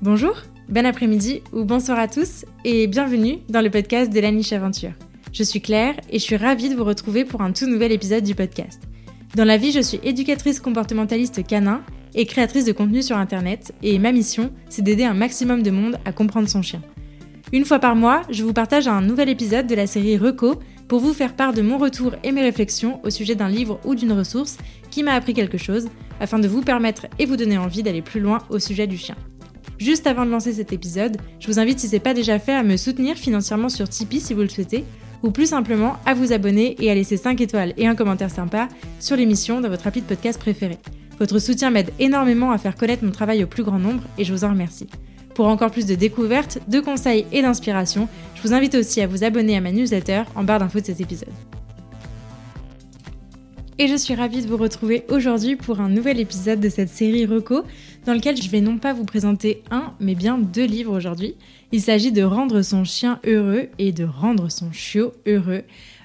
Bonjour, bon après-midi ou bonsoir à tous et bienvenue dans le podcast de la niche aventure. Je suis Claire et je suis ravie de vous retrouver pour un tout nouvel épisode du podcast. Dans la vie, je suis éducatrice comportementaliste canin et créatrice de contenu sur internet et ma mission, c'est d'aider un maximum de monde à comprendre son chien. Une fois par mois, je vous partage un nouvel épisode de la série Reco pour vous faire part de mon retour et mes réflexions au sujet d'un livre ou d'une ressource qui m'a appris quelque chose afin de vous permettre et vous donner envie d'aller plus loin au sujet du chien. Juste avant de lancer cet épisode, je vous invite si ce n'est pas déjà fait à me soutenir financièrement sur Tipeee si vous le souhaitez, ou plus simplement à vous abonner et à laisser 5 étoiles et un commentaire sympa sur l'émission dans votre appli de podcast préféré. Votre soutien m'aide énormément à faire connaître mon travail au plus grand nombre et je vous en remercie. Pour encore plus de découvertes, de conseils et d'inspiration, je vous invite aussi à vous abonner à ma newsletter en barre d'infos de cet épisode et je suis ravie de vous retrouver aujourd'hui pour un nouvel épisode de cette série Reco dans lequel je vais non pas vous présenter un mais bien deux livres aujourd'hui. Il s'agit de Rendre son chien heureux et de Rendre son chiot heureux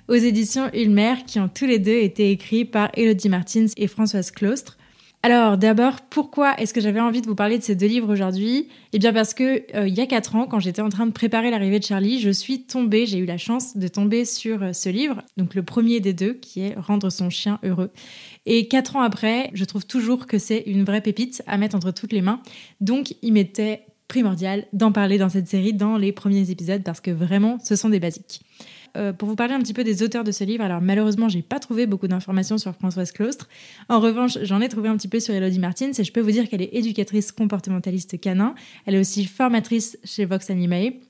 aux éditions Ulmer qui ont tous les deux été écrits par Elodie Martins et Françoise Claustre. Alors d'abord, pourquoi est-ce que j'avais envie de vous parler de ces deux livres aujourd'hui? Eh bien parce que euh, il y a quatre ans, quand j'étais en train de préparer l'arrivée de Charlie, je suis tombée, j'ai eu la chance de tomber sur euh, ce livre, donc le premier des deux, qui est Rendre son chien heureux. Et quatre ans après, je trouve toujours que c'est une vraie pépite à mettre entre toutes les mains. Donc il m'était primordial d'en parler dans cette série dans les premiers épisodes parce que vraiment, ce sont des basiques. Euh, pour vous parler un petit peu des auteurs de ce livre, alors malheureusement, j'ai pas trouvé beaucoup d'informations sur Françoise Claustre. En revanche, j'en ai trouvé un petit peu sur Elodie Martins et je peux vous dire qu'elle est éducatrice comportementaliste canin. Elle est aussi formatrice chez Vox Animae.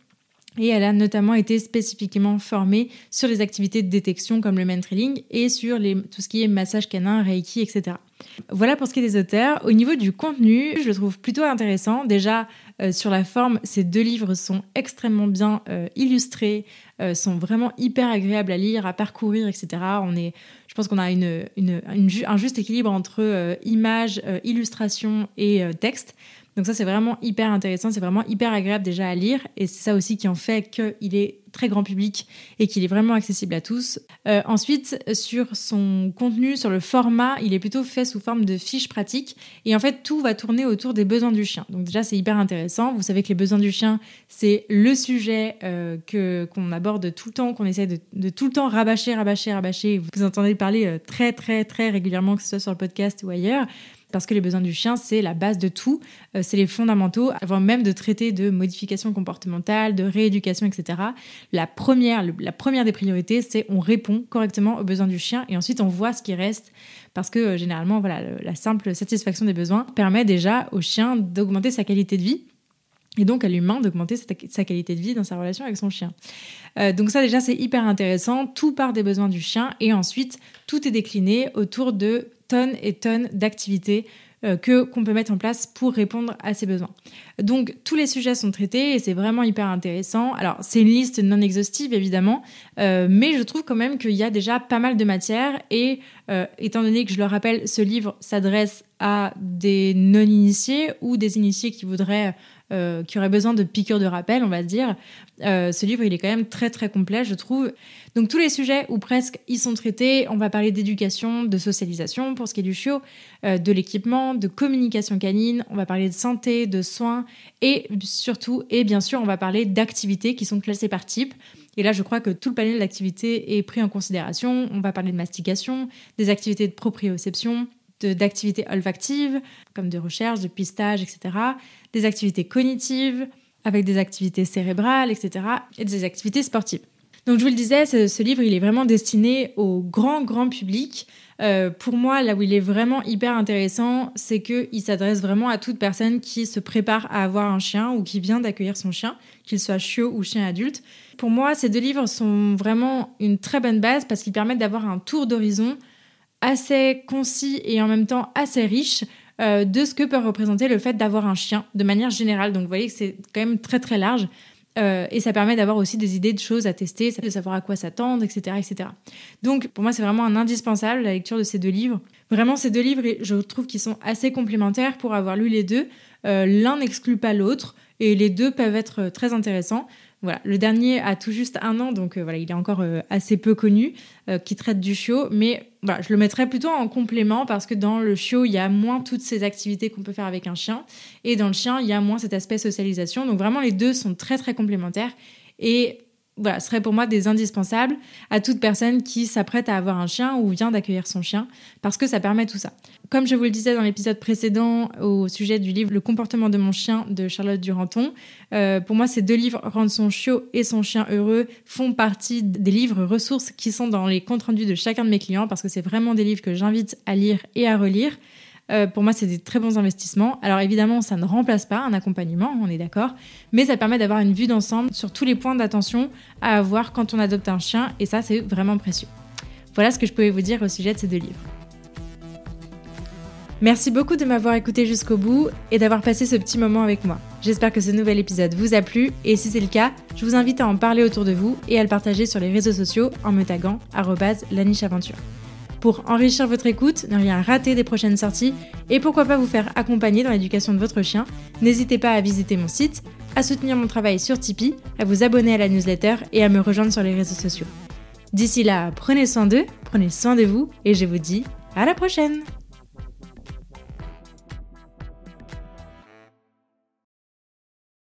Et elle a notamment été spécifiquement formée sur les activités de détection comme le mentrailing et sur tout ce qui est massage canin, reiki, etc. Voilà pour ce qui est des auteurs. Au niveau du contenu, je le trouve plutôt intéressant. Déjà, euh, sur la forme, ces deux livres sont extrêmement bien euh, illustrés, euh, sont vraiment hyper agréables à lire, à parcourir, etc. On est, je pense qu'on a un juste équilibre entre images, illustrations et texte. Donc ça, c'est vraiment hyper intéressant, c'est vraiment hyper agréable déjà à lire, et c'est ça aussi qui en fait qu'il est très grand public et qu'il est vraiment accessible à tous. Euh, ensuite, sur son contenu, sur le format, il est plutôt fait sous forme de fiches pratiques, et en fait, tout va tourner autour des besoins du chien. Donc déjà, c'est hyper intéressant. Vous savez que les besoins du chien, c'est le sujet euh, que qu'on aborde tout le temps, qu'on essaie de, de, tout le temps rabâcher, rabâcher, rabâcher. Vous entendez parler euh, très, très, très régulièrement, que ce soit sur le podcast ou ailleurs parce que les besoins du chien, c'est la base de tout, euh, c'est les fondamentaux, avant même de traiter de modification comportementale, de rééducation, etc. La première, la première des priorités, c'est on répond correctement aux besoins du chien et ensuite on voit ce qui reste, parce que euh, généralement, voilà, la simple satisfaction des besoins permet déjà au chien d'augmenter sa qualité de vie et donc à l'humain d'augmenter sa qualité de vie dans sa relation avec son chien. Euh, donc ça déjà c'est hyper intéressant, tout part des besoins du chien et ensuite tout est décliné autour de tonnes et tonnes d'activités euh, que qu'on peut mettre en place pour répondre à ces besoins. Donc tous les sujets sont traités et c'est vraiment hyper intéressant. Alors c'est une liste non exhaustive évidemment, euh, mais je trouve quand même qu'il y a déjà pas mal de matière et étant donné que je le rappelle, ce livre s'adresse à des non initiés ou des initiés qui voudraient euh, qui aurait besoin de piqûres de rappel, on va dire. Euh, ce livre, il est quand même très très complet, je trouve. Donc tous les sujets, ou presque, ils sont traités. On va parler d'éducation, de socialisation pour ce qui est du chiot, euh, de l'équipement, de communication canine, on va parler de santé, de soins, et surtout, et bien sûr, on va parler d'activités qui sont classées par type. Et là, je crois que tout le panel d'activités est pris en considération. On va parler de mastication, des activités de proprioception, d'activités olfactives, comme de recherche, de pistage, etc., des activités cognitives, avec des activités cérébrales, etc., et des activités sportives. Donc je vous le disais, ce, livre, il est vraiment destiné au grand, grand public. Euh, pour moi, là où il est vraiment hyper intéressant, c'est qu'il s'adresse vraiment à toute personne qui se prépare à avoir un chien ou qui vient d'accueillir son chien, qu'il soit chiot ou chien adulte. Pour moi, ces deux livres sont vraiment une très bonne base parce qu'ils permettent d'avoir un tour d'horizon assez concis et en même temps assez riche euh, de ce que peut représenter le fait d'avoir un chien de manière générale. Donc vous voyez que c'est quand même très très large. Euh, et ça permet d'avoir aussi des idées de choses à tester, de savoir à quoi s'attendre, etc., etc. Donc pour moi c'est vraiment un indispensable la lecture de ces deux livres. Vraiment ces deux livres, je trouve qu'ils sont assez complémentaires pour avoir lu les deux. Euh, l'un n'exclut pas l'autre et les deux peuvent être très intéressants. Voilà, le dernier a tout juste un an, donc voilà, il est encore assez peu connu, qui traite du chiot, mais voilà, je le mettrais plutôt en complément parce que dans le chiot, il y a moins toutes ces activités qu'on peut faire avec un chien, et dans le chien, il y a moins cet aspect socialisation. Donc vraiment, les deux sont très très complémentaires. Et voilà, serait pour moi des indispensables à toute personne qui s'apprête à avoir un chien ou vient d'accueillir son chien, parce que ça permet tout ça. Comme je vous le disais dans l'épisode précédent au sujet du livre Le comportement de mon chien de Charlotte Duranton, euh, pour moi ces deux livres, Rendre son chiot et son chien heureux, font partie des livres ressources qui sont dans les comptes rendus de chacun de mes clients, parce que c'est vraiment des livres que j'invite à lire et à relire. Euh, pour moi, c'est des très bons investissements. Alors évidemment, ça ne remplace pas un accompagnement, on est d'accord, mais ça permet d'avoir une vue d'ensemble sur tous les points d'attention à avoir quand on adopte un chien, et ça, c'est vraiment précieux. Voilà ce que je pouvais vous dire au sujet de ces deux livres. Merci beaucoup de m'avoir écouté jusqu'au bout et d'avoir passé ce petit moment avec moi. J'espère que ce nouvel épisode vous a plu et si c'est le cas, je vous invite à en parler autour de vous et à le partager sur les réseaux sociaux en me taguant @lanicheaventure pour enrichir votre écoute, ne rien rater des prochaines sorties et pourquoi pas vous faire accompagner dans l'éducation de votre chien, n'hésitez pas à visiter mon site, à soutenir mon travail sur Tipeee, à vous abonner à la newsletter et à me rejoindre sur les réseaux sociaux. D'ici là, prenez soin d'eux, prenez soin de vous et je vous dis à la prochaine